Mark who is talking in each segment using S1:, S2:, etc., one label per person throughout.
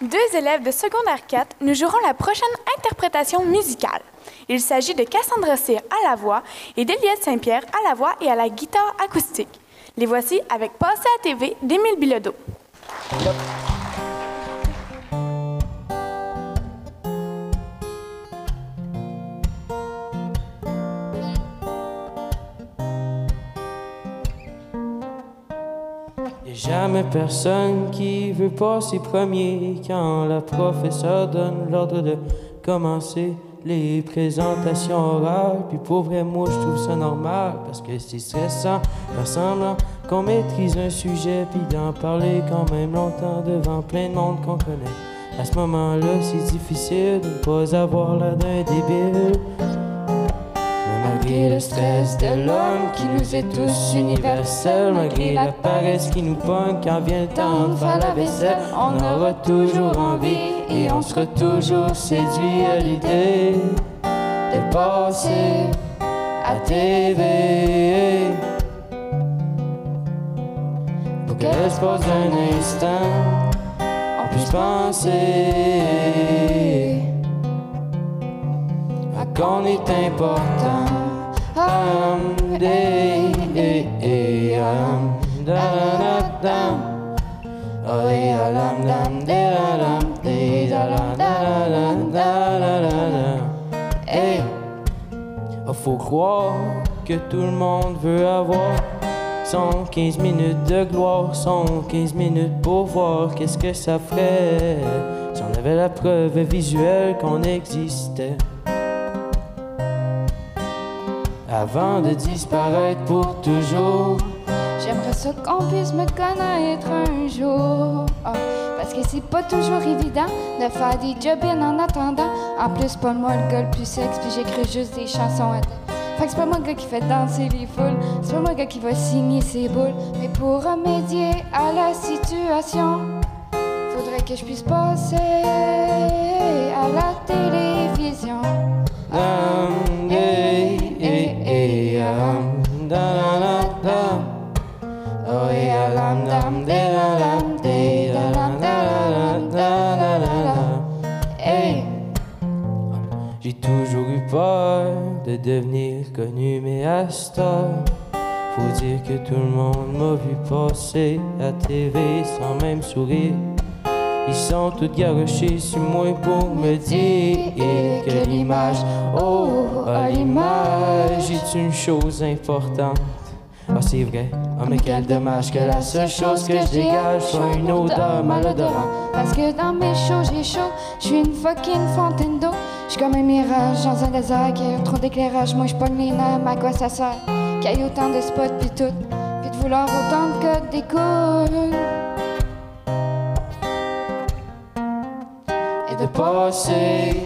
S1: Deux élèves de secondaire 4 nous joueront la prochaine interprétation musicale. Il s'agit de Cassandra Cyr à la voix et d'Eliette Saint-Pierre à la voix et à la guitare acoustique. Les voici avec Passé à TV d'Émile Bilodeau.
S2: Y a jamais personne qui veut passer premier quand la professeure donne l'ordre de commencer les présentations orales. Puis pour vrai, moi je trouve ça normal parce que c'est stressant, faire semblant qu'on maîtrise un sujet puis d'en parler quand même longtemps devant plein de monde qu'on connaît. À ce moment-là, c'est difficile de ne pas avoir l'air d'un débile. Malgré le stress de l'homme qui nous est tous universel, malgré la paresse qui nous pogne quand vient le temps de faire la vaisselle, on aura toujours envie et on sera toujours séduit à l'idée de passer à TV. Pour que l'espace d'un instant, on puisse penser à qu'on est important. Um, da, da, da, faut croire que tout le monde veut avoir son 15 minutes de gloire, son 15 minutes pour voir qu'est-ce que ça ferait si on avait la preuve visuelle qu'on existait. Avant de disparaître pour toujours.
S3: Qu'on puisse me connaître un jour. Ah, parce que c'est pas toujours évident de faire des job en attendant. En plus, pas moi le gars le plus sexe, puis j'écris juste des chansons à. Fait que c'est pas moi le gars qui fait danser les foules, c'est pas moi le gars qui va signer ses boules. Mais pour remédier à la situation, faudrait que je puisse passer à la télévision.
S2: Um, de devenir connu, mais à temps, faut dire que tout le monde m'a vu passer à TV sans même sourire. Ils sont tous garochés sur moi pour me dire que l'image, oh, l'image est une chose importante. Ah, c'est vrai. Ah, mais quel dommage que la seule chose que je dégage soit une odeur malodorante.
S3: Parce que dans mes shows, j'ai chaud. Je suis une fucking fontaine d'eau. Je suis comme un mirage dans un désert qui a trop d'éclairage. Moi, je pogne les nerfs, à quoi ça sert? Qu'il y ait autant de spots pis tout. Puis de vouloir autant de codes d'écoute.
S2: Et de passer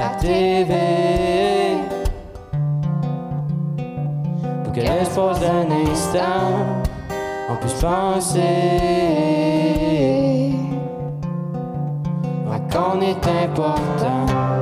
S2: à TV. Que l'espace d'un instant, on puisse penser à qu'on est important?